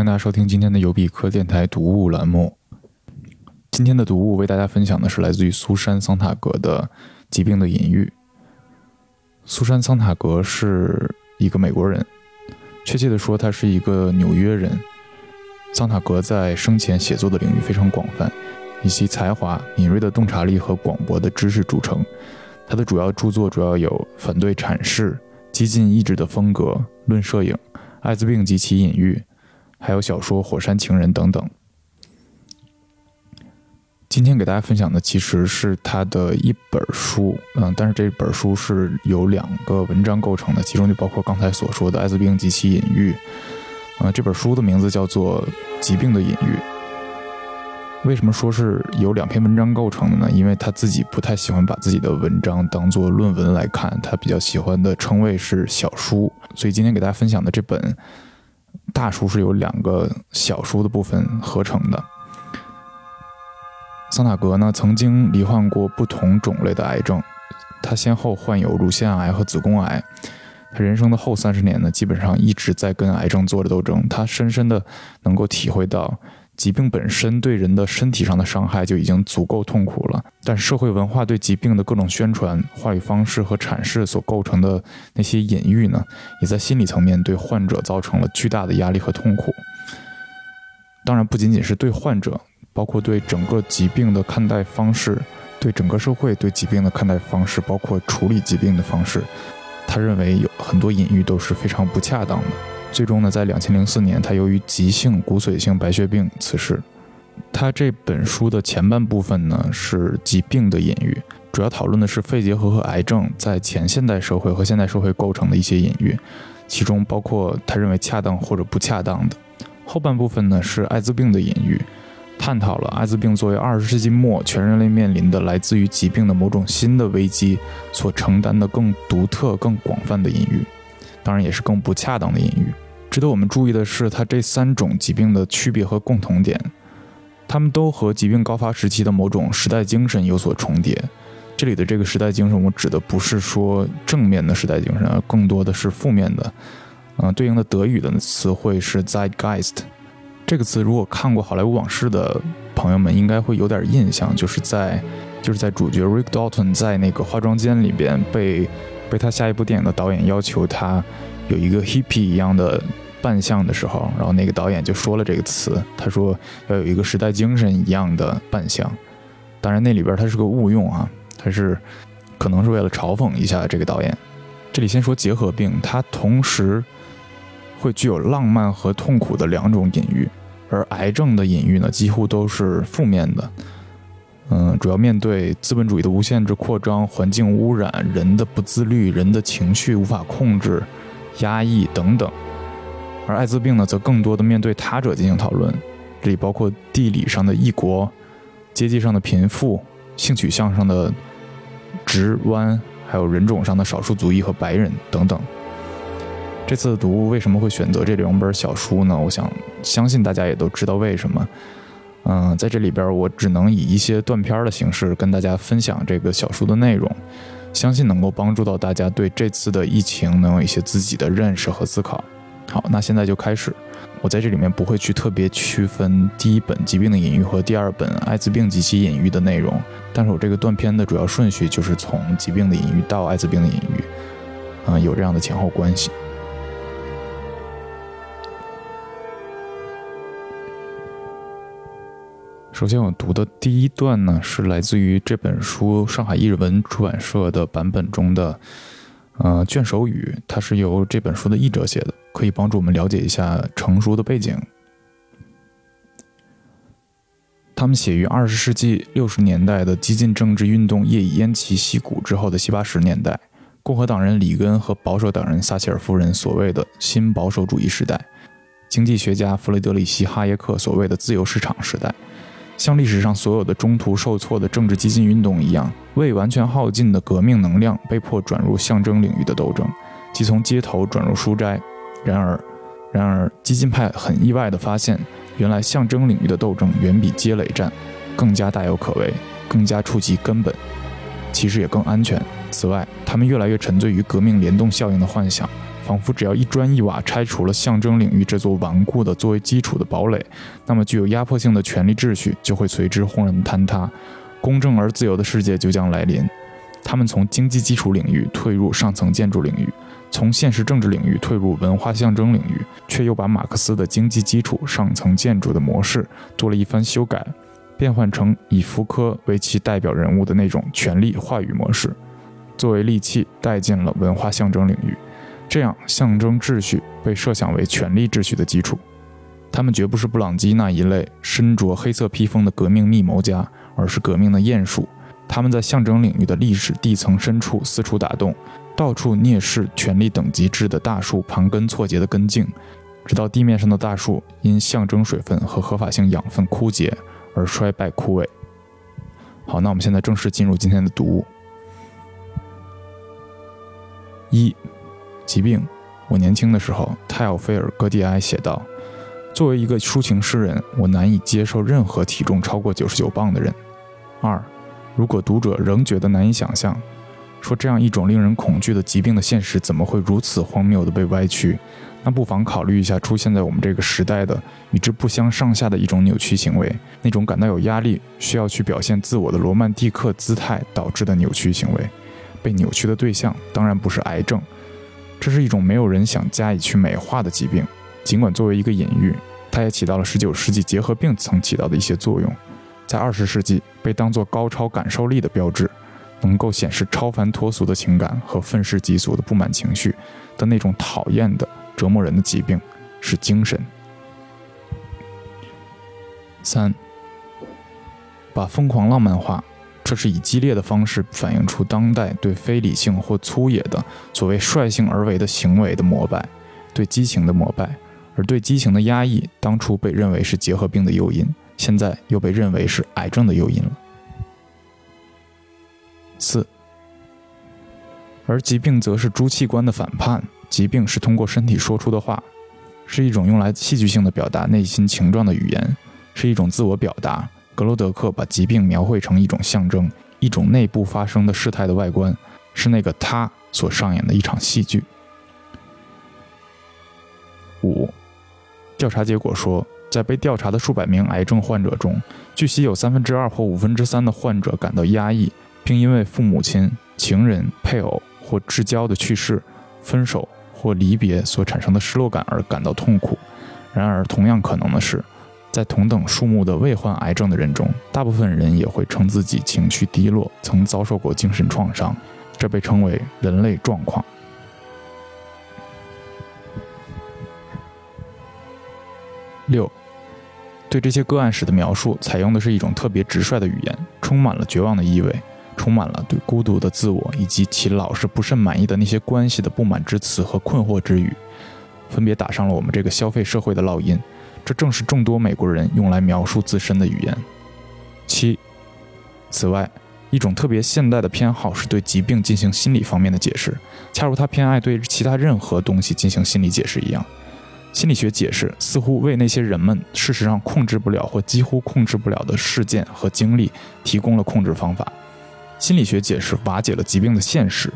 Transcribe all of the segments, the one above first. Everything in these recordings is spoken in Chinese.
欢迎大家收听今天的尤比克电台读物栏目。今天的读物为大家分享的是来自于苏珊·桑塔格的《疾病的隐喻》。苏珊·桑塔格是一个美国人，确切的说，他是一个纽约人。桑塔格在生前写作的领域非常广泛，以其才华、敏锐的洞察力和广博的知识著称。他的主要著作主要有《反对阐释》《激进意志的风格》《论摄影》《艾滋病及其隐喻》。还有小说《火山情人》等等。今天给大家分享的其实是他的一本书，嗯，但是这本书是由两个文章构成的，其中就包括刚才所说的《艾滋病及其隐喻》。嗯，这本书的名字叫做《疾病的隐喻》。为什么说是由两篇文章构成的呢？因为他自己不太喜欢把自己的文章当做论文来看，他比较喜欢的称谓是小书。所以今天给大家分享的这本。大书是由两个小书的部分合成的。桑塔格呢，曾经罹患过不同种类的癌症，他先后患有乳腺癌和子宫癌。他人生的后三十年呢，基本上一直在跟癌症做着斗争。他深深的能够体会到。疾病本身对人的身体上的伤害就已经足够痛苦了，但社会文化对疾病的各种宣传、话语方式和阐释所构成的那些隐喻呢，也在心理层面对患者造成了巨大的压力和痛苦。当然，不仅仅是对患者，包括对整个疾病的看待方式，对整个社会对疾病的看待方式，包括处理疾病的方式，他认为有很多隐喻都是非常不恰当的。最终呢，在两千零四年，他由于急性骨髓性白血病辞世。他这本书的前半部分呢是疾病的隐喻，主要讨论的是肺结核和癌症在前现代社会和现代社会构成的一些隐喻，其中包括他认为恰当或者不恰当的。后半部分呢是艾滋病的隐喻，探讨了艾滋病作为二十世纪末全人类面临的来自于疾病的某种新的危机所承担的更独特、更广泛的隐喻。当然也是更不恰当的隐喻。值得我们注意的是，它这三种疾病的区别和共同点，它们都和疾病高发时期的某种时代精神有所重叠。这里的这个时代精神，我指的不是说正面的时代精神，而更多的是负面的。嗯，对应的德语的词汇是 Zeitgeist。这个词，如果看过《好莱坞往事》的朋友们应该会有点印象，就是在就是在主角 Rick Dalton 在那个化妆间里边被。被他下一部电影的导演要求他有一个 hippie 一样的扮相的时候，然后那个导演就说了这个词，他说要有一个时代精神一样的扮相。当然那里边他是个误用啊，他是可能是为了嘲讽一下这个导演。这里先说结核病，它同时会具有浪漫和痛苦的两种隐喻，而癌症的隐喻呢几乎都是负面的。嗯，主要面对资本主义的无限制扩张、环境污染、人的不自律、人的情绪无法控制、压抑等等；而艾滋病呢，则更多的面对他者进行讨论，这里包括地理上的异国、阶级上的贫富、性取向上的直弯，还有人种上的少数族裔和白人等等。这次读为什么会选择这两本小书呢？我想，相信大家也都知道为什么。嗯，在这里边，我只能以一些断片的形式跟大家分享这个小书的内容，相信能够帮助到大家对这次的疫情能有一些自己的认识和思考。好，那现在就开始。我在这里面不会去特别区分第一本《疾病的隐喻》和第二本《艾滋病及其隐喻》的内容，但是我这个断片的主要顺序就是从《疾病的隐喻》到《艾滋病的隐喻》，嗯，有这样的前后关系。首先，我读的第一段呢，是来自于这本书上海译文出版社的版本中的，呃，卷首语，它是由这本书的译者写的，可以帮助我们了解一下成书的背景。他们写于二十世纪六十年代的激进政治运动业已偃旗息鼓之后的七八十年代，共和党人里根和保守党人撒切尔夫人所谓的新保守主义时代，经济学家弗雷德里希哈耶克所谓的自由市场时代。像历史上所有的中途受挫的政治激进运动一样，未完全耗尽的革命能量被迫转入象征领域的斗争，即从街头转入书斋。然而，然而，激进派很意外地发现，原来象征领域的斗争远比街垒战更加大有可为，更加触及根本，其实也更安全。此外，他们越来越沉醉于革命联动效应的幻想。仿佛只要一砖一瓦拆除了象征领域这座顽固的作为基础的堡垒，那么具有压迫性的权力秩序就会随之轰然坍塌，公正而自由的世界就将来临。他们从经济基础领域退入上层建筑领域，从现实政治领域退入文化象征领域，却又把马克思的经济基础上层建筑的模式做了一番修改，变换成以福柯为其代表人物的那种权力话语模式，作为利器带进了文化象征领域。这样，象征秩序被设想为权力秩序的基础。他们绝不是布朗基那一类身着黑色披风的革命密谋家，而是革命的鼹鼠。他们在象征领域的历史地层深处四处打洞，到处啮视权力等级制的大树盘根错节的根茎，直到地面上的大树因象征水分和合法性养分枯竭而衰败枯萎。好，那我们现在正式进入今天的读物。一。疾病。我年轻的时候，泰奥菲尔·戈蒂埃写道：“作为一个抒情诗人，我难以接受任何体重超过九十九磅的人。”二，如果读者仍觉得难以想象，说这样一种令人恐惧的疾病的现实怎么会如此荒谬地被歪曲，那不妨考虑一下出现在我们这个时代的与之不相上下的一种扭曲行为，那种感到有压力、需要去表现自我的罗曼蒂克姿态导致的扭曲行为。被扭曲的对象当然不是癌症。这是一种没有人想加以去美化的疾病，尽管作为一个隐喻，它也起到了19世纪结核病曾起到的一些作用，在20世纪被当作高超感受力的标志，能够显示超凡脱俗的情感和愤世嫉俗的不满情绪的那种讨厌的折磨人的疾病，是精神。三，把疯狂浪漫化。这是以激烈的方式反映出当代对非理性或粗野的所谓率性而为的行为的膜拜，对激情的膜拜，而对激情的压抑，当初被认为是结核病的诱因，现在又被认为是癌症的诱因了。四，而疾病则是诸器官的反叛，疾病是通过身体说出的话，是一种用来戏剧性的表达内心情状的语言，是一种自我表达。格罗德克把疾病描绘成一种象征，一种内部发生的事态的外观，是那个他所上演的一场戏剧。五，调查结果说，在被调查的数百名癌症患者中，据悉有三分之二或五分之三的患者感到压抑，并因为父母亲、情人、配偶或至交的去世、分手或离别所产生的失落感而感到痛苦。然而，同样可能的是。在同等数目的未患癌症的人中，大部分人也会称自己情绪低落，曾遭受过精神创伤，这被称为人类状况。六，对这些个案史的描述采用的是一种特别直率的语言，充满了绝望的意味，充满了对孤独的自我以及其老是不甚满意的那些关系的不满之词和困惑之语，分别打上了我们这个消费社会的烙印。这正是众多美国人用来描述自身的语言。七，此外，一种特别现代的偏好是对疾病进行心理方面的解释，恰如他偏爱对其他任何东西进行心理解释一样。心理学解释似乎为那些人们事实上控制不了或几乎控制不了的事件和经历提供了控制方法。心理学解释瓦解了疾病的现实，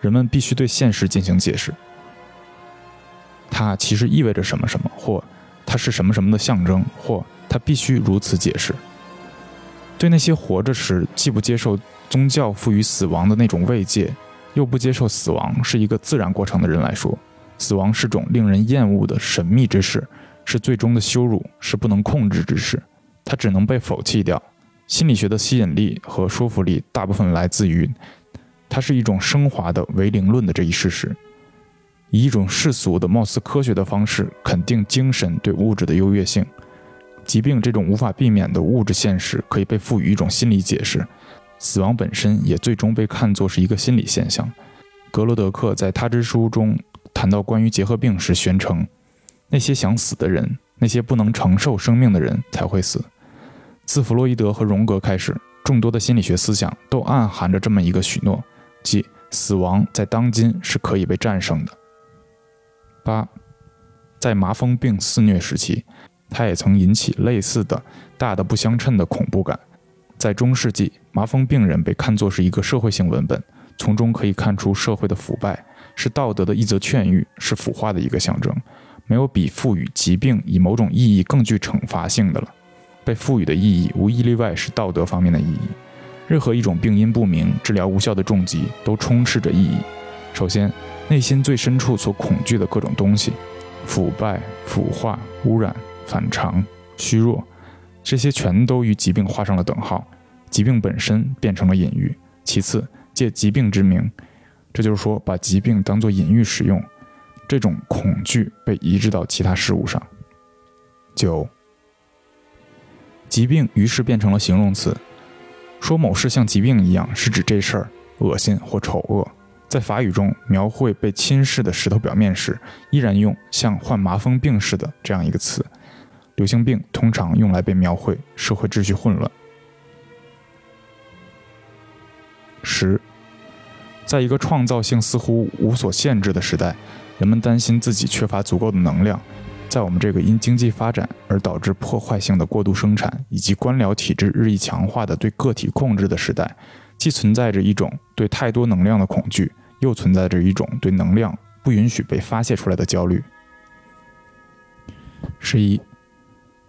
人们必须对现实进行解释。它其实意味着什么什么或。它是什么什么的象征，或它必须如此解释。对那些活着时既不接受宗教赋予死亡的那种慰藉，又不接受死亡是一个自然过程的人来说，死亡是种令人厌恶的神秘之事，是最终的羞辱，是不能控制之事。它只能被否弃掉。心理学的吸引力和说服力大部分来自于，它是一种升华的唯灵论的这一事实。以一种世俗的、貌似科学的方式肯定精神对物质的优越性，疾病这种无法避免的物质现实可以被赋予一种心理解释，死亡本身也最终被看作是一个心理现象。格罗德克在他之书中谈到关于结核病时宣称：那些想死的人，那些不能承受生命的人才会死。自弗洛伊德和荣格开始，众多的心理学思想都暗含着这么一个许诺，即死亡在当今是可以被战胜的。八，在麻风病肆虐时期，它也曾引起类似的大的不相称的恐怖感。在中世纪，麻风病人被看作是一个社会性文本，从中可以看出社会的腐败，是道德的一则劝喻，是腐化的一个象征。没有比赋予疾病以某种意义更具惩罚性的了。被赋予的意义无一例外是道德方面的意义。任何一种病因不明、治疗无效的重疾都充斥着意义。首先，内心最深处所恐惧的各种东西——腐败、腐化、污染、反常、虚弱，这些全都与疾病画上了等号。疾病本身变成了隐喻。其次，借疾病之名，这就是说把疾病当作隐喻使用。这种恐惧被移植到其他事物上。九，疾病于是变成了形容词，说某事像疾病一样，是指这事儿恶心或丑恶。在法语中，描绘被侵蚀的石头表面时，依然用像患麻风病似的这样一个词。流行病通常用来被描绘社会秩序混乱。十，在一个创造性似乎无所限制的时代。人们担心自己缺乏足够的能量，在我们这个因经济发展而导致破坏性的过度生产以及官僚体制日益强化的对个体控制的时代，既存在着一种对太多能量的恐惧，又存在着一种对能量不允许被发泄出来的焦虑。十一，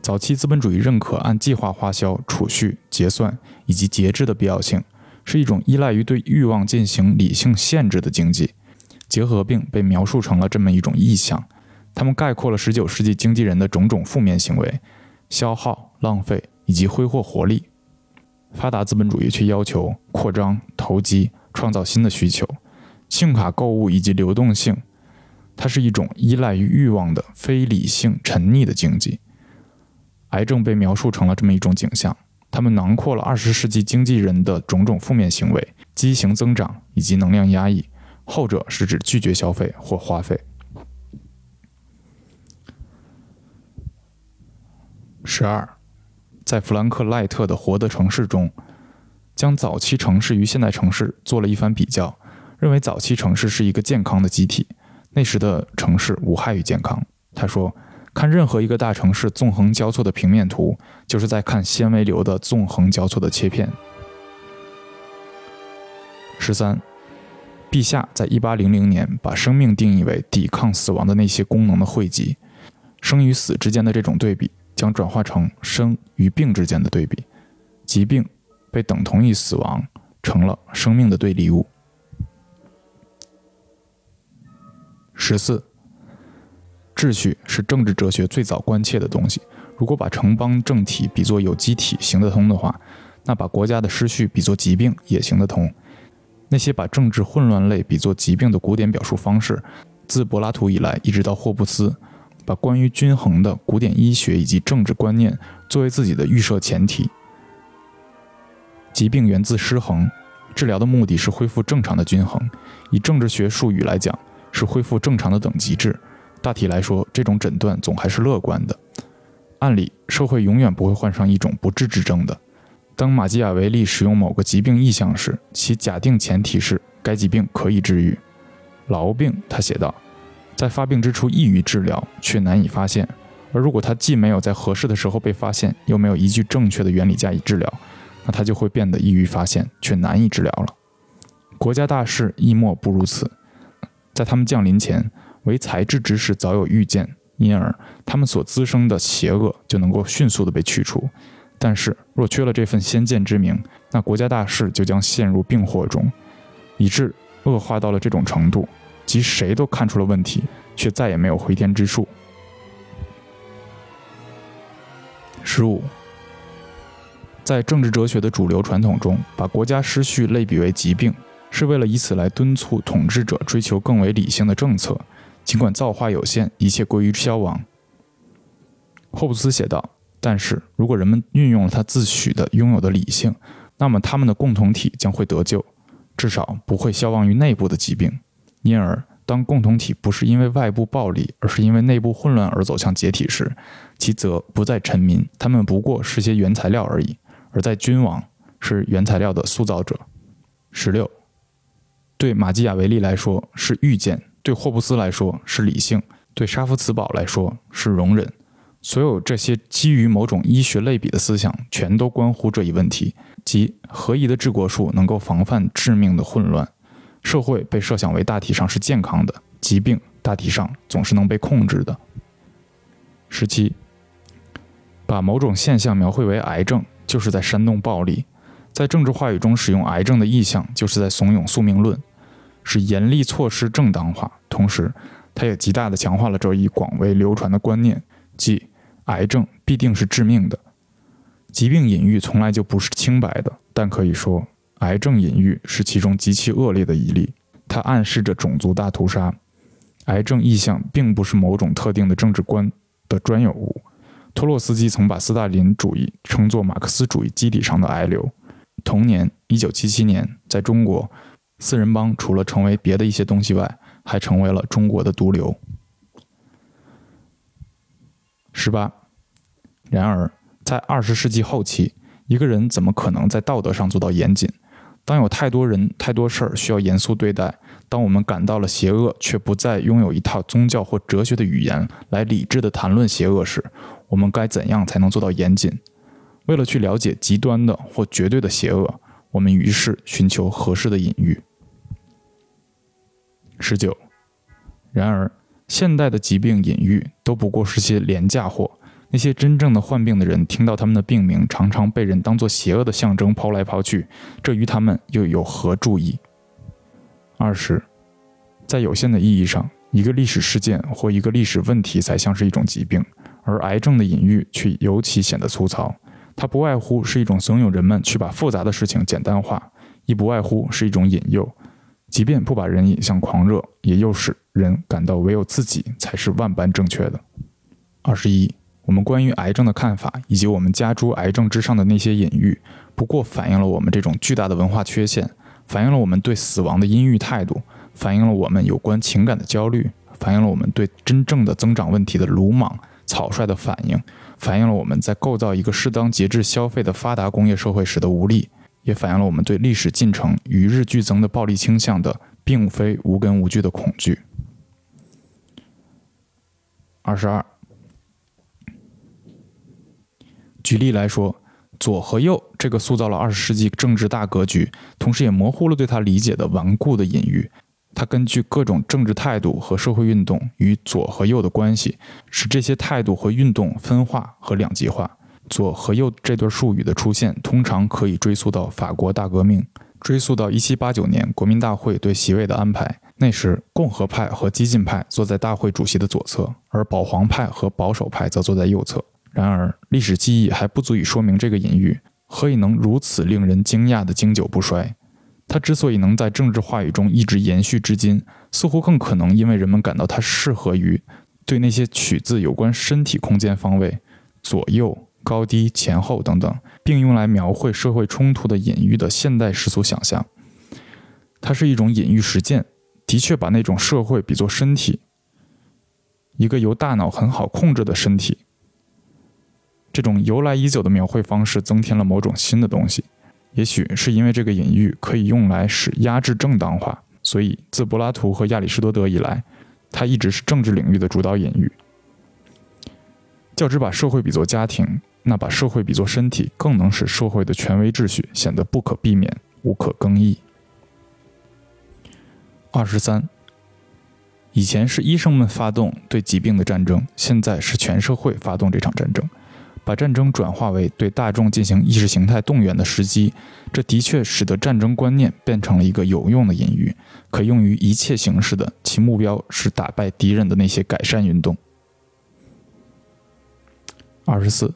早期资本主义认可按计划花销、储蓄、结算以及节制的必要性，是一种依赖于对欲望进行理性限制的经济。结核病被描述成了这么一种意象，他们概括了十九世纪经纪人的种种负面行为：消耗、浪费以及挥霍活力。发达资本主义却要求扩张、投机、创造新的需求、信用卡购物以及流动性。它是一种依赖于欲望的非理性、沉溺的经济。癌症被描述成了这么一种景象，他们囊括了20世纪经纪人的种种负面行为：畸形增长以及能量压抑。后者是指拒绝消费或花费。十二，在弗兰克·赖特的《活的城市》中，将早期城市与现代城市做了一番比较，认为早期城市是一个健康的机体，那时的城市无害于健康。他说：“看任何一个大城市纵横交错的平面图，就是在看纤维流的纵横交错的切片。”十三。陛下在一八零零年把生命定义为抵抗死亡的那些功能的汇集，生与死之间的这种对比将转化成生与病之间的对比，疾病被等同于死亡，成了生命的对立物。十四，秩序是政治哲学最早关切的东西。如果把城邦政体比作有机体行得通的话，那把国家的失序比作疾病也行得通。那些把政治混乱类比作疾病的古典表述方式，自柏拉图以来一直到霍布斯，把关于均衡的古典医学以及政治观念作为自己的预设前提。疾病源自失衡，治疗的目的是恢复正常的均衡。以政治学术语来讲，是恢复正常的等级制。大体来说，这种诊断总还是乐观的。按理，社会永远不会患上一种不治之症的。当马基雅维利使用某个疾病意象时，其假定前提是该疾病可以治愈。痨病，他写道，在发病之初易于治疗，却难以发现；而如果它既没有在合适的时候被发现，又没有依据正确的原理加以治疗，那它就会变得易于发现却难以治疗了。国家大事亦莫不如此，在他们降临前，为才智之士早有预见，因而他们所滋生的邪恶就能够迅速的被去除。但是，若缺了这份先见之明，那国家大事就将陷入病祸中，以致恶化到了这种程度，即谁都看出了问题，却再也没有回天之术。十五，在政治哲学的主流传统中，把国家失序类比为疾病，是为了以此来敦促统治者追求更为理性的政策，尽管造化有限，一切归于消亡。霍布斯写道。但是如果人们运用了他自诩的拥有的理性，那么他们的共同体将会得救，至少不会消亡于内部的疾病。因而，当共同体不是因为外部暴力，而是因为内部混乱而走向解体时，其则不再臣民，他们不过是些原材料而已；而在君王，是原材料的塑造者。十六，对马基雅维利来说是预见，对霍布斯来说是理性，对沙夫茨堡来说是容忍。所有这些基于某种医学类比的思想，全都关乎这一问题：即何宜的治国术能够防范致命的混乱？社会被设想为大体上是健康的，疾病大体上总是能被控制的。十七，把某种现象描绘为癌症，就是在煽动暴力。在政治话语中使用癌症的意象，就是在怂恿宿命论，使严厉措施正当化。同时，它也极大地强化了这一广为流传的观念，即癌症必定是致命的。疾病隐喻从来就不是清白的，但可以说，癌症隐喻是其中极其恶劣的一例。它暗示着种族大屠杀。癌症意象并不是某种特定的政治观。的专有物。托洛斯基曾把斯大林主义称作马克思主义基底上的癌瘤。同年，一九七七年，在中国，四人帮除了成为别的一些东西外，还成为了中国的毒瘤。十八。然而，在二十世纪后期，一个人怎么可能在道德上做到严谨？当有太多人、太多事儿需要严肃对待。当我们感到了邪恶，却不再拥有一套宗教或哲学的语言来理智地谈论邪恶时，我们该怎样才能做到严谨？为了去了解极端的或绝对的邪恶，我们于是寻求合适的隐喻。十九。然而，现代的疾病隐喻都不过是些廉价货。那些真正的患病的人，听到他们的病名常常被人当作邪恶的象征抛来抛去，这与他们又有何注意？二十，在有限的意义上，一个历史事件或一个历史问题才像是一种疾病，而癌症的隐喻却尤其显得粗糙。它不外乎是一种怂恿人们去把复杂的事情简单化，亦不外乎是一种引诱，即便不把人引向狂热，也诱使人感到唯有自己才是万般正确的。二十一，我们关于癌症的看法，以及我们加诸癌症之上的那些隐喻，不过反映了我们这种巨大的文化缺陷。反映了我们对死亡的阴郁态度，反映了我们有关情感的焦虑，反映了我们对真正的增长问题的鲁莽、草率的反应，反映了我们在构造一个适当节制消费的发达工业社会时的无力，也反映了我们对历史进程与日俱增的暴力倾向的并非无根无据的恐惧。二十二，举例来说。左和右这个塑造了二十世纪政治大格局，同时也模糊了对他理解的顽固的隐喻。他根据各种政治态度和社会运动与左和右的关系，使这些态度和运动分化和两极化。左和右这对术语的出现，通常可以追溯到法国大革命，追溯到一七八九年国民大会对席位的安排。那时，共和派和激进派坐在大会主席的左侧，而保皇派和保守派则坐在右侧。然而，历史记忆还不足以说明这个隐喻何以能如此令人惊讶的经久不衰。它之所以能在政治话语中一直延续至今，似乎更可能因为人们感到它适合于对那些取自有关身体空间方位、左右、高低、前后等等，并用来描绘社会冲突的隐喻的现代世俗想象。它是一种隐喻实践，的确把那种社会比作身体，一个由大脑很好控制的身体。这种由来已久的描绘方式增添了某种新的东西，也许是因为这个隐喻可以用来使压制正当化，所以自柏拉图和亚里士多德以来，它一直是政治领域的主导隐喻。较之把社会比作家庭，那把社会比作身体，更能使社会的权威秩序显得不可避免、无可更易。二十三，以前是医生们发动对疾病的战争，现在是全社会发动这场战争。把战争转化为对大众进行意识形态动员的时机，这的确使得战争观念变成了一个有用的隐喻，可用于一切形式的，其目标是打败敌人的那些改善运动。二十四，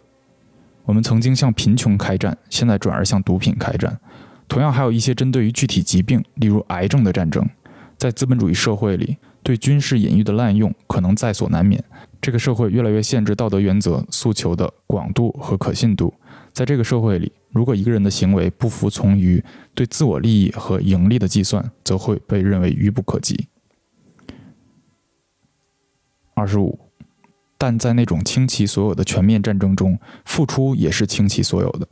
我们曾经向贫穷开战，现在转而向毒品开战，同样还有一些针对于具体疾病，例如癌症的战争，在资本主义社会里，对军事隐喻的滥用可能在所难免。这个社会越来越限制道德原则诉求的广度和可信度。在这个社会里，如果一个人的行为不服从于对自我利益和盈利的计算，则会被认为愚不可及。二十五，但在那种倾其所有的全面战争中，付出也是倾其所有的。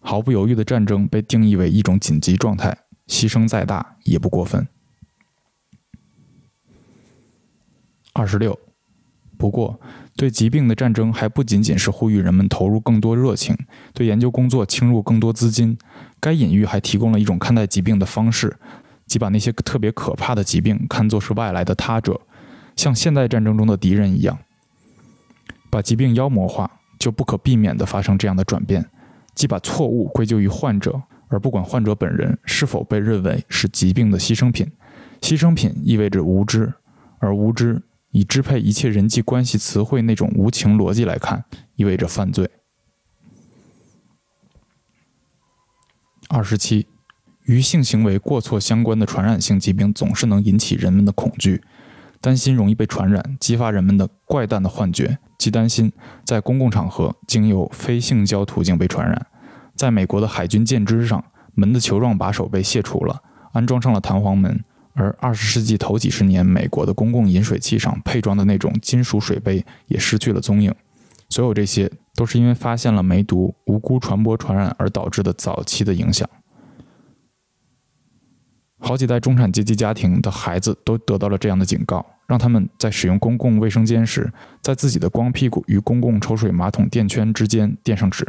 毫不犹豫的战争被定义为一种紧急状态，牺牲再大也不过分。二十六。不过，对疾病的战争还不仅仅是呼吁人们投入更多热情，对研究工作倾入更多资金。该隐喻还提供了一种看待疾病的方式，即把那些特别可怕的疾病看作是外来的他者，像现代战争中的敌人一样，把疾病妖魔化，就不可避免地发生这样的转变，即把错误归咎于患者，而不管患者本人是否被认为是疾病的牺牲品。牺牲品意味着无知，而无知以支配一切人际关系词汇那种无情逻辑来看，意味着犯罪。二十七。与性行为过错相关的传染性疾病总是能引起人们的恐惧，担心容易被传染，激发人们的怪诞的幻觉，即担心在公共场合经由非性交途径被传染。在美国的海军舰只上，门的球状把手被卸除了，安装上了弹簧门；而二十世纪头几十年，美国的公共饮水器上配装的那种金属水杯也失去了踪影。所有这些都是因为发现了梅毒无辜传播传染而导致的早期的影响。好几代中产阶级家庭的孩子都得到了这样的警告，让他们在使用公共卫生间时，在自己的光屁股与公共抽水马桶垫圈之间垫上纸。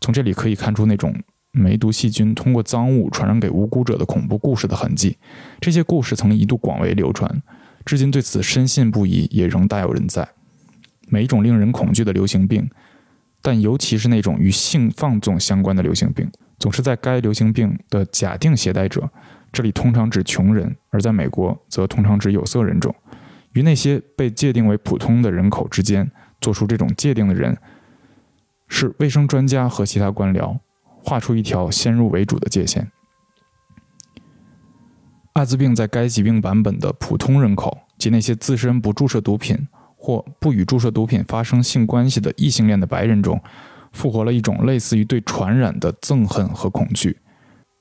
从这里可以看出那种梅毒细菌通过脏物传染给无辜者的恐怖故事的痕迹。这些故事曾一度广为流传，至今对此深信不疑，也仍大有人在。每一种令人恐惧的流行病，但尤其是那种与性放纵相关的流行病，总是在该流行病的假定携带者。这里通常指穷人，而在美国则通常指有色人种。与那些被界定为普通的人口之间做出这种界定的人，是卫生专家和其他官僚画出一条先入为主的界限。艾滋病在该疾病版本的普通人口及那些自身不注射毒品或不与注射毒品发生性关系的异性恋的白人中，复活了一种类似于对传染的憎恨和恐惧。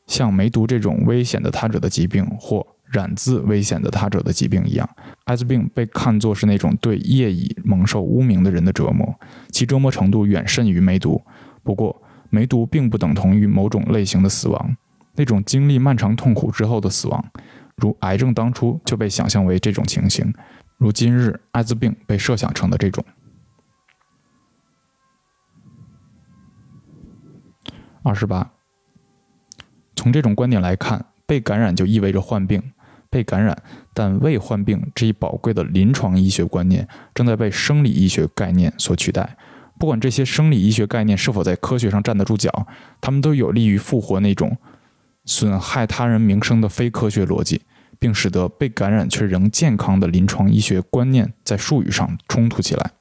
像梅毒这种危险的他者的疾病，或染自危险的他者的疾病一样，艾滋病被看作是那种对业已蒙受污名的人的折磨，其折磨程度远甚于梅毒。不过，梅毒并不等同于某种类型的死亡，那种经历漫长痛苦之后的死亡，如癌症当初就被想象为这种情形，如今日艾滋病被设想成的这种。二十八。从这种观点来看，被感染就意味着患病。被感染但未患病这一宝贵的临床医学观念正在被生理医学概念所取代。不管这些生理医学概念是否在科学上站得住脚，他们都有利于复活那种损害他人名声的非科学逻辑，并使得被感染却仍健康的临床医学观念在术语上冲突起来。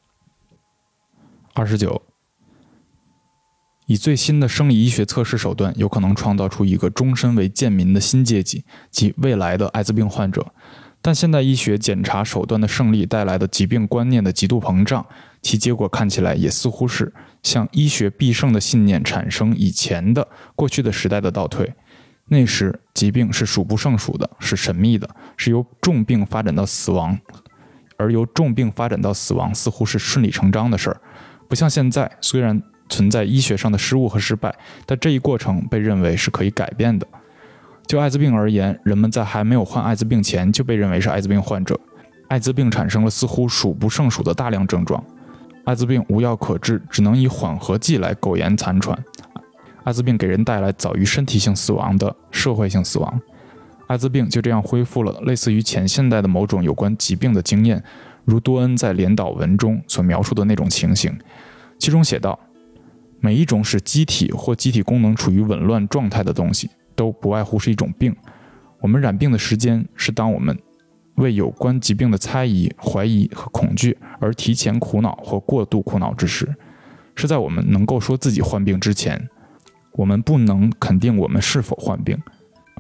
二十九。以最新的生理医学测试手段，有可能创造出一个终身为贱民的新阶级，即未来的艾滋病患者。但现代医学检查手段的胜利带来的疾病观念的极度膨胀，其结果看起来也似乎是向医学必胜的信念产生以前的过去的时代的倒退。那时疾病是数不胜数的，是神秘的，是由重病发展到死亡，而由重病发展到死亡似乎是顺理成章的事儿，不像现在，虽然。存在医学上的失误和失败，但这一过程被认为是可以改变的。就艾滋病而言，人们在还没有患艾滋病前就被认为是艾滋病患者。艾滋病产生了似乎数不胜数的大量症状。艾滋病无药可治，只能以缓和剂来苟延残喘。艾滋病给人带来早于身体性死亡的社会性死亡。艾滋病就这样恢复了类似于前现代的某种有关疾病的经验，如多恩在连岛文中所描述的那种情形，其中写道。每一种使机体或机体功能处于紊乱状态的东西，都不外乎是一种病。我们染病的时间是当我们为有关疾病的猜疑、怀疑和恐惧而提前苦恼或过度苦恼之时，是在我们能够说自己患病之前。我们不能肯定我们是否患病。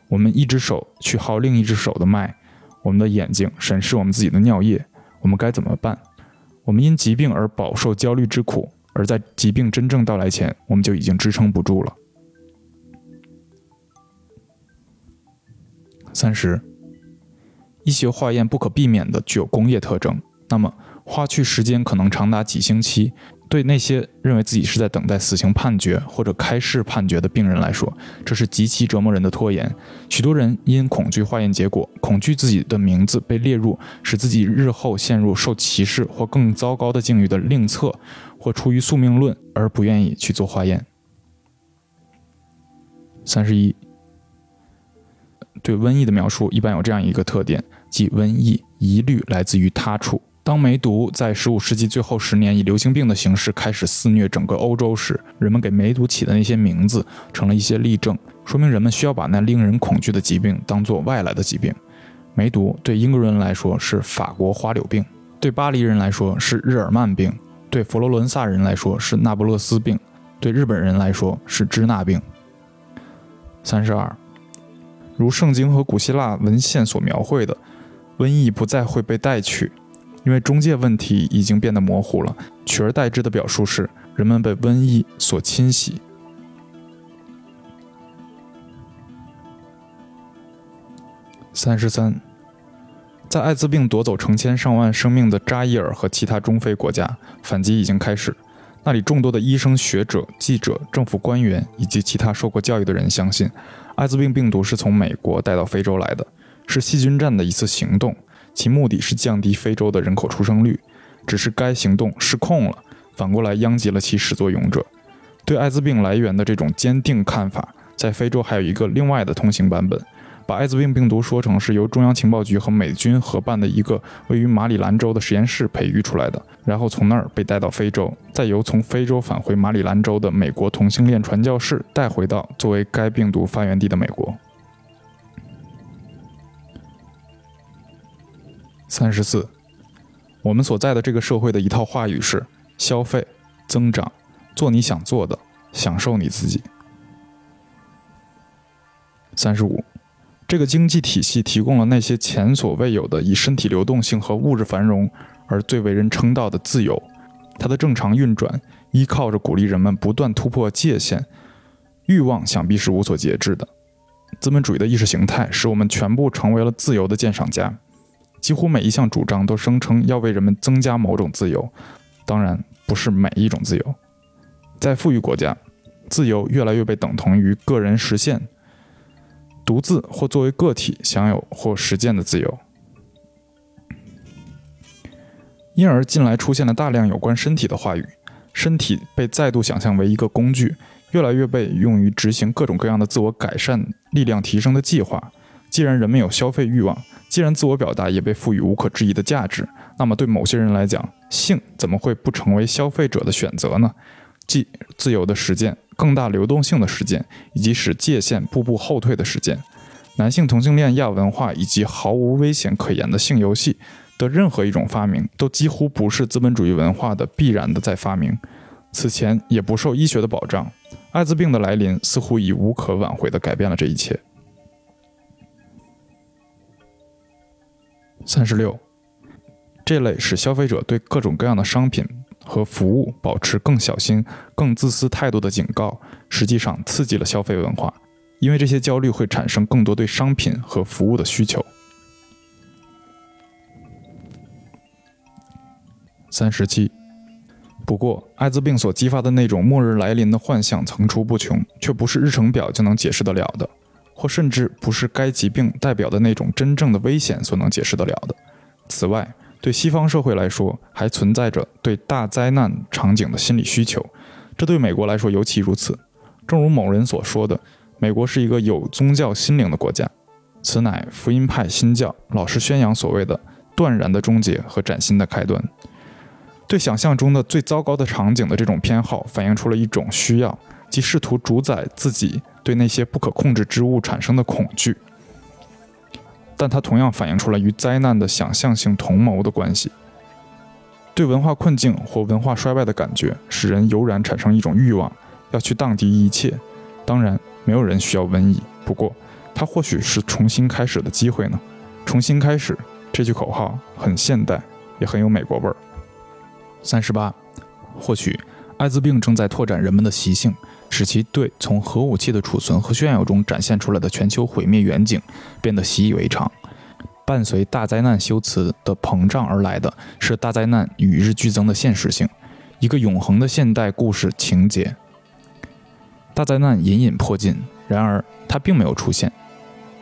我们一只手去薅另一只手的脉，我们的眼睛审视我们自己的尿液。我们该怎么办？我们因疾病而饱受焦虑之苦。而在疾病真正到来前，我们就已经支撑不住了。三十，医学化验不可避免的具有工业特征，那么花去时间可能长达几星期。对那些认为自己是在等待死刑判决或者开示判决的病人来说，这是极其折磨人的拖延。许多人因恐惧化验结果，恐惧自己的名字被列入，使自己日后陷入受歧视或更糟糕的境遇的另册，或出于宿命论而不愿意去做化验。三十一，对瘟疫的描述一般有这样一个特点，即瘟疫一律来自于他处。当梅毒在15世纪最后十年以流行病的形式开始肆虐整个欧洲时，人们给梅毒起的那些名字成了一些例证，说明人们需要把那令人恐惧的疾病当作外来的疾病。梅毒对英国人来说是法国花柳病，对巴黎人来说是日耳曼病，对佛罗伦萨人来说是那不勒斯病，对日本人来说是支那病。三十二，如圣经和古希腊文献所描绘的，瘟疫不再会被带去。因为中介问题已经变得模糊了，取而代之的表述是人们被瘟疫所侵袭。三十三，在艾滋病夺走成千上万生命的扎伊尔和其他中非国家，反击已经开始。那里众多的医生、学者、记者、政府官员以及其他受过教育的人相信，艾滋病病毒是从美国带到非洲来的，是细菌战的一次行动。其目的是降低非洲的人口出生率，只是该行动失控了，反过来殃及了其始作俑者。对艾滋病来源的这种坚定看法，在非洲还有一个另外的通行版本，把艾滋病病毒说成是由中央情报局和美军合办的一个位于马里兰州的实验室培育出来的，然后从那儿被带到非洲，再由从非洲返回马里兰州的美国同性恋传教士带回到作为该病毒发源地的美国。三十四，我们所在的这个社会的一套话语是：消费、增长、做你想做的、享受你自己。三十五，这个经济体系提供了那些前所未有的以身体流动性和物质繁荣而最为人称道的自由。它的正常运转依靠着鼓励人们不断突破界限，欲望想必是无所节制的。资本主义的意识形态使我们全部成为了自由的鉴赏家。几乎每一项主张都声称要为人们增加某种自由，当然不是每一种自由。在富裕国家，自由越来越被等同于个人实现、独自或作为个体享有或实践的自由，因而近来出现了大量有关身体的话语。身体被再度想象为一个工具，越来越被用于执行各种各样的自我改善、力量提升的计划。既然人们有消费欲望，既然自我表达也被赋予无可置疑的价值，那么对某些人来讲，性怎么会不成为消费者的选择呢？即自由的实践、更大流动性的实践，以及使界限步步后退的实践。男性同性恋亚文化以及毫无危险可言的性游戏的任何一种发明，都几乎不是资本主义文化的必然的再发明。此前也不受医学的保障。艾滋病的来临似乎已无可挽回地改变了这一切。三十六，这类使消费者对各种各样的商品和服务保持更小心、更自私态度的警告，实际上刺激了消费文化，因为这些焦虑会产生更多对商品和服务的需求。三十七，不过，艾滋病所激发的那种末日来临的幻象层出不穷，却不是日程表就能解释得了的。或甚至不是该疾病代表的那种真正的危险所能解释得了的。此外，对西方社会来说，还存在着对大灾难场景的心理需求，这对美国来说尤其如此。正如某人所说的，美国是一个有宗教心灵的国家，此乃福音派新教老是宣扬所谓的断然的终结和崭新的开端。对想象中的最糟糕的场景的这种偏好，反映出了一种需要，即试图主宰自己。对那些不可控制之物产生的恐惧，但它同样反映出来与灾难的想象性同谋的关系。对文化困境或文化衰败的感觉，使人油然产生一种欲望，要去荡涤一切。当然，没有人需要瘟疫，不过它或许是重新开始的机会呢。重新开始这句口号很现代，也很有美国味儿。三十八，或许艾滋病正在拓展人们的习性。使其对从核武器的储存和炫耀中展现出来的全球毁灭远景变得习以为常。伴随大灾难修辞的膨胀而来的是大灾难与日俱增的现实性，一个永恒的现代故事情节。大灾难隐隐迫近，然而它并没有出现，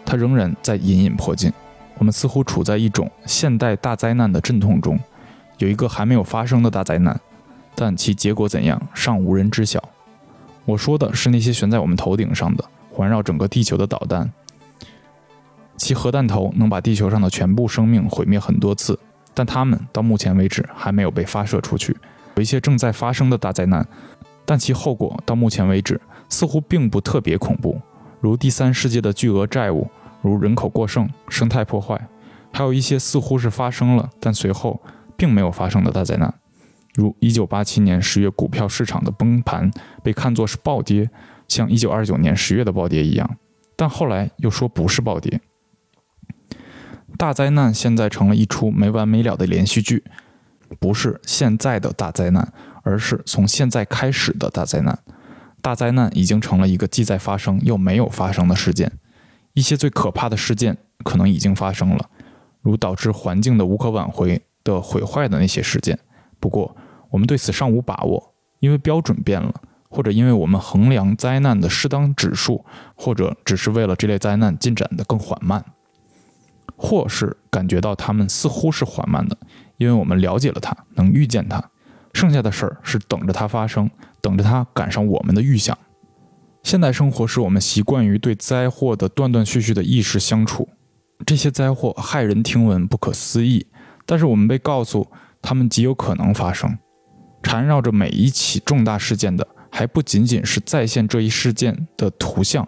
它仍然在隐隐迫近。我们似乎处在一种现代大灾难的阵痛中，有一个还没有发生的大灾难，但其结果怎样尚无人知晓。我说的是那些悬在我们头顶上的、环绕整个地球的导弹。其核弹头能把地球上的全部生命毁灭很多次，但它们到目前为止还没有被发射出去。有一些正在发生的大灾难，但其后果到目前为止似乎并不特别恐怖，如第三世界的巨额债务，如人口过剩、生态破坏，还有一些似乎是发生了，但随后并没有发生的大灾难，如1987年十月股票市场的崩盘被看作是暴跌，像1929年十月的暴跌一样，但后来又说不是暴跌。大灾难现在成了一出没完没了的连续剧，不是现在的大灾难，而是从现在开始的大灾难。大灾难已经成了一个既在发生又没有发生的事件。一些最可怕的事件可能已经发生了，如导致环境的无可挽回的毁坏的那些事件。不过，我们对此尚无把握，因为标准变了，或者因为我们衡量灾难的适当指数，或者只是为了这类灾难进展的更缓慢。或是感觉到他们似乎是缓慢的，因为我们了解了它，能预见它。剩下的事儿是等着它发生，等着它赶上我们的预想。现代生活使我们习惯于对灾祸的断断续续的意识相处。这些灾祸骇人听闻、不可思议，但是我们被告诉它们极有可能发生。缠绕着每一起重大事件的，还不仅仅是再现这一事件的图像。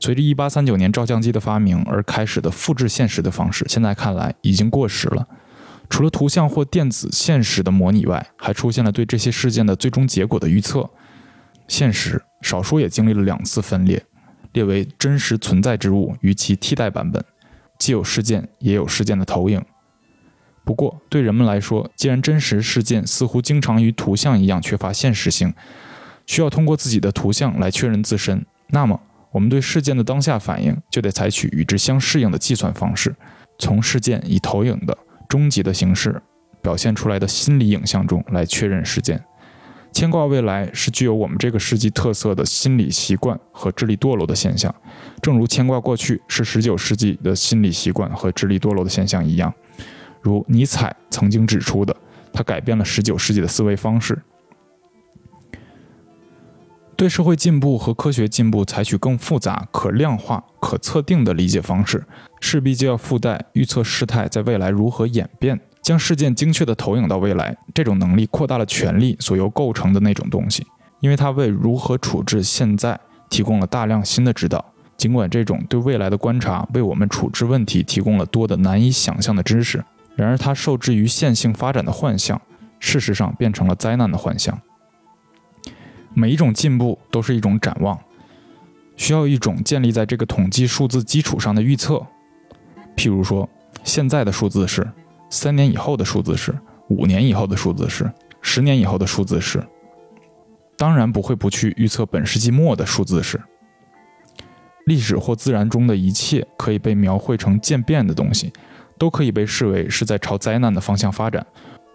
随着1839年照相机的发明而开始的复制现实的方式，现在看来已经过时了。除了图像或电子现实的模拟外，还出现了对这些事件的最终结果的预测。现实少说也经历了两次分裂，列为真实存在之物与其替代版本，既有事件也有事件的投影。不过，对人们来说，既然真实事件似乎经常与图像一样缺乏现实性，需要通过自己的图像来确认自身，那么。我们对事件的当下反应，就得采取与之相适应的计算方式，从事件以投影的终极的形式表现出来的心理影像中来确认事件。牵挂未来是具有我们这个世纪特色的心理习惯和智力堕落的现象，正如牵挂过去是19世纪的心理习惯和智力堕落的现象一样。如尼采曾经指出的，他改变了19世纪的思维方式。对社会进步和科学进步采取更复杂、可量化、可测定的理解方式，势必就要附带预测事态在未来如何演变，将事件精确地投影到未来。这种能力扩大了权力所由构成的那种东西，因为它为如何处置现在提供了大量新的指导。尽管这种对未来的观察为我们处置问题提供了多的难以想象的知识，然而它受制于线性发展的幻象，事实上变成了灾难的幻象。每一种进步都是一种展望，需要一种建立在这个统计数字基础上的预测。譬如说，现在的数字是，三年以后的数字是，五年以后的数字是，十年以后的数字是。当然不会不去预测本世纪末的数字是。历史或自然中的一切可以被描绘成渐变的东西，都可以被视为是在朝灾难的方向发展，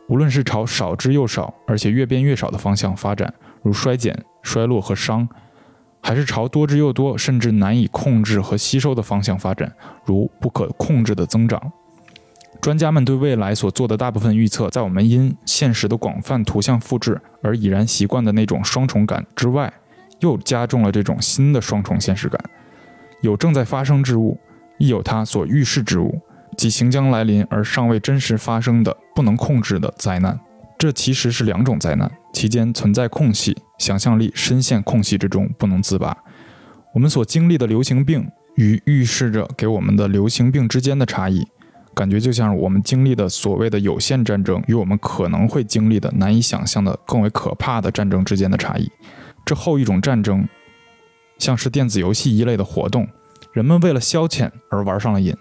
无论是朝少之又少，而且越变越少的方向发展。如衰减、衰落和伤，还是朝多之又多，甚至难以控制和吸收的方向发展，如不可控制的增长。专家们对未来所做的大部分预测，在我们因现实的广泛图像复制而已然习惯的那种双重感之外，又加重了这种新的双重现实感：有正在发生之物，亦有它所预示之物，即行将来临而尚未真实发生的不能控制的灾难。这其实是两种灾难，其间存在空隙，想象力深陷空隙之中不能自拔。我们所经历的流行病与预示着给我们的流行病之间的差异，感觉就像我们经历的所谓的有限战争与我们可能会经历的难以想象的更为可怕的战争之间的差异。这后一种战争，像是电子游戏一类的活动，人们为了消遣而玩上了瘾，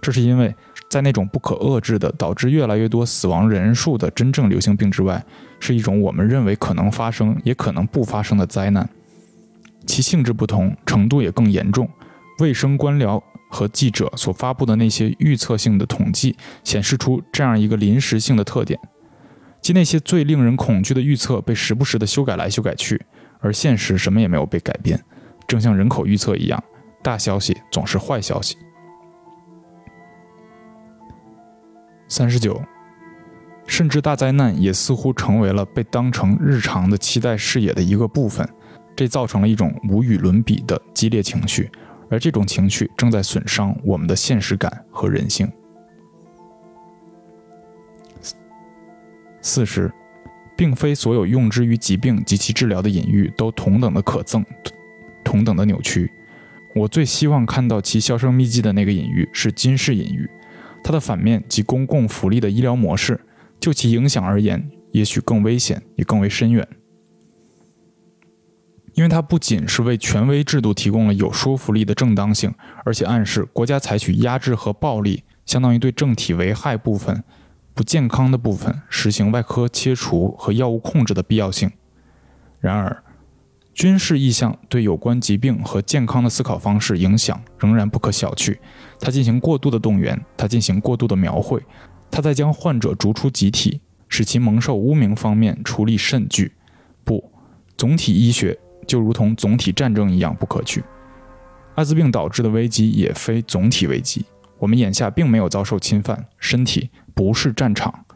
这是因为。在那种不可遏制的、导致越来越多死亡人数的真正流行病之外，是一种我们认为可能发生也可能不发生的灾难，其性质不同，程度也更严重。卫生官僚和记者所发布的那些预测性的统计显示出这样一个临时性的特点，即那些最令人恐惧的预测被时不时地修改来修改去，而现实什么也没有被改变，正像人口预测一样，大消息总是坏消息。三十九，甚至大灾难也似乎成为了被当成日常的期待视野的一个部分，这造成了一种无与伦比的激烈情绪，而这种情绪正在损伤我们的现实感和人性。四十，并非所有用之于疾病及其治疗的隐喻都同等的可憎，同等的扭曲。我最希望看到其销声匿迹的那个隐喻是金氏隐喻，它的反面即公共福利的医疗模式，就其影响而言，也许更危险，也更为深远。因为它不仅是为权威制度提供了有说服力的正当性，而且暗示国家采取压制和暴力，相当于对政体危害部分。不健康的部分实行外科切除和药物控制的必要性。然而，军事意向对有关疾病和健康的思考方式影响仍然不可小觑。他进行过度的动员，他进行过度的描绘，他在将患者逐出集体，使其蒙受污名方面出力甚巨。不，总体医学就如同总体战争一样不可取。艾滋病导致的危机也非总体危机。我们眼下并没有遭受侵犯，身体。不是战场，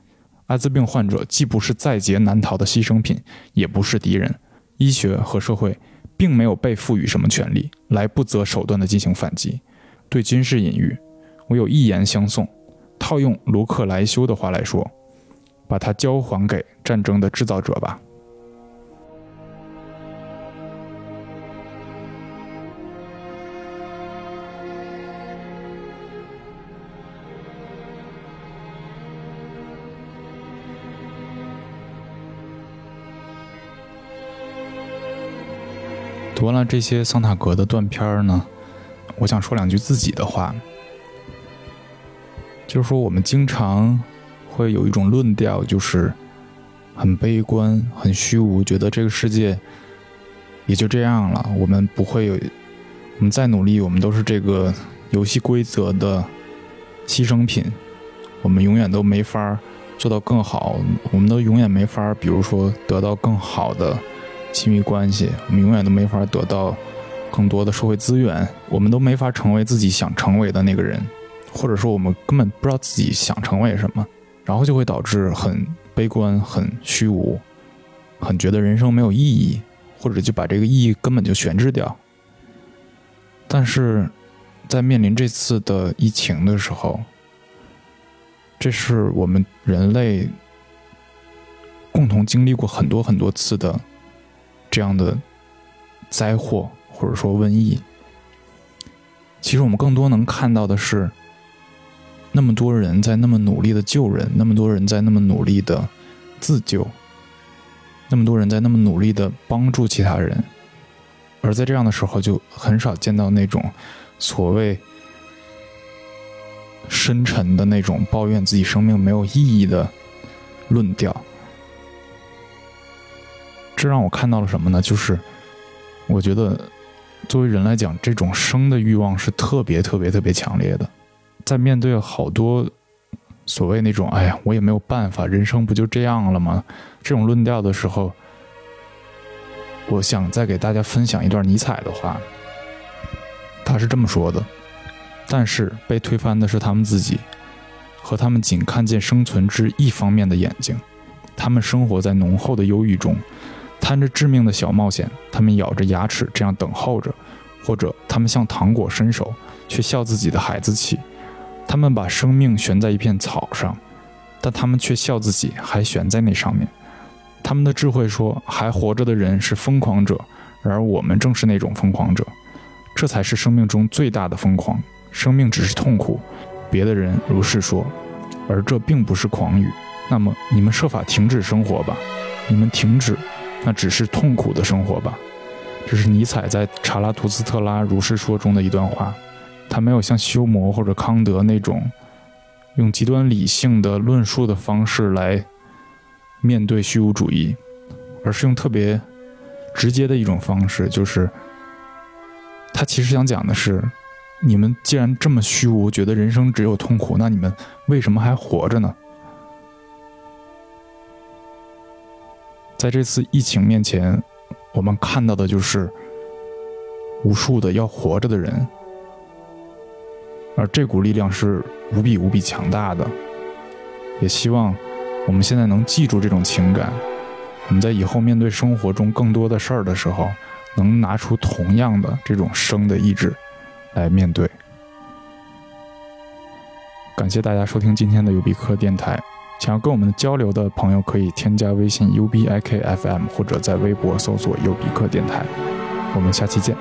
艾滋病患者既不是在劫难逃的牺牲品，也不是敌人。医学和社会并没有被赋予什么权利来不择手段地进行反击。对军事隐喻，我有一言相送。套用卢克莱修的话来说，把它交还给战争的制造者吧。读完了这些桑塔格的断片儿呢，我想说两句自己的话，就是说我们经常会有一种论调，就是很悲观、很虚无，觉得这个世界也就这样了，我们不会有，我们再努力，我们都是这个游戏规则的牺牲品，我们永远都没法做到更好，我们都永远没法，比如说得到更好的。亲密关系，我们永远都没法得到更多的社会资源，我们都没法成为自己想成为的那个人，或者说我们根本不知道自己想成为什么，然后就会导致很悲观、很虚无、很觉得人生没有意义，或者就把这个意义根本就悬置掉。但是在面临这次的疫情的时候，这是我们人类共同经历过很多很多次的。这样的灾祸或者说瘟疫，其实我们更多能看到的是，那么多人在那么努力的救人，那么多人在那么努力的自救，那么多人在那么努力的帮助其他人，而在这样的时候，就很少见到那种所谓深沉的那种抱怨自己生命没有意义的论调。这让我看到了什么呢？就是我觉得，作为人来讲，这种生的欲望是特别特别特别强烈的。在面对好多所谓那种“哎呀，我也没有办法，人生不就这样了吗”这种论调的时候，我想再给大家分享一段尼采的话。他是这么说的：“但是被推翻的是他们自己，和他们仅看见生存之一方面的眼睛。他们生活在浓厚的忧郁中。”摊着致命的小冒险，他们咬着牙齿这样等候着，或者他们向糖果伸手，却笑自己的孩子气。他们把生命悬在一片草上，但他们却笑自己还悬在那上面。他们的智慧说，还活着的人是疯狂者，然而我们正是那种疯狂者。这才是生命中最大的疯狂。生命只是痛苦，别的人如是说，而这并不是狂语。那么你们设法停止生活吧，你们停止。那只是痛苦的生活吧，这是尼采在《查拉图斯特拉如是说》中的一段话。他没有像休谟或者康德那种用极端理性的论述的方式来面对虚无主义，而是用特别直接的一种方式，就是他其实想讲的是：你们既然这么虚无，觉得人生只有痛苦，那你们为什么还活着呢？在这次疫情面前，我们看到的就是无数的要活着的人，而这股力量是无比无比强大的。也希望我们现在能记住这种情感，我们在以后面对生活中更多的事儿的时候，能拿出同样的这种生的意志来面对。感谢大家收听今天的优比克电台。想要跟我们交流的朋友，可以添加微信 ubikfm，或者在微博搜索优比克电台。我们下期见。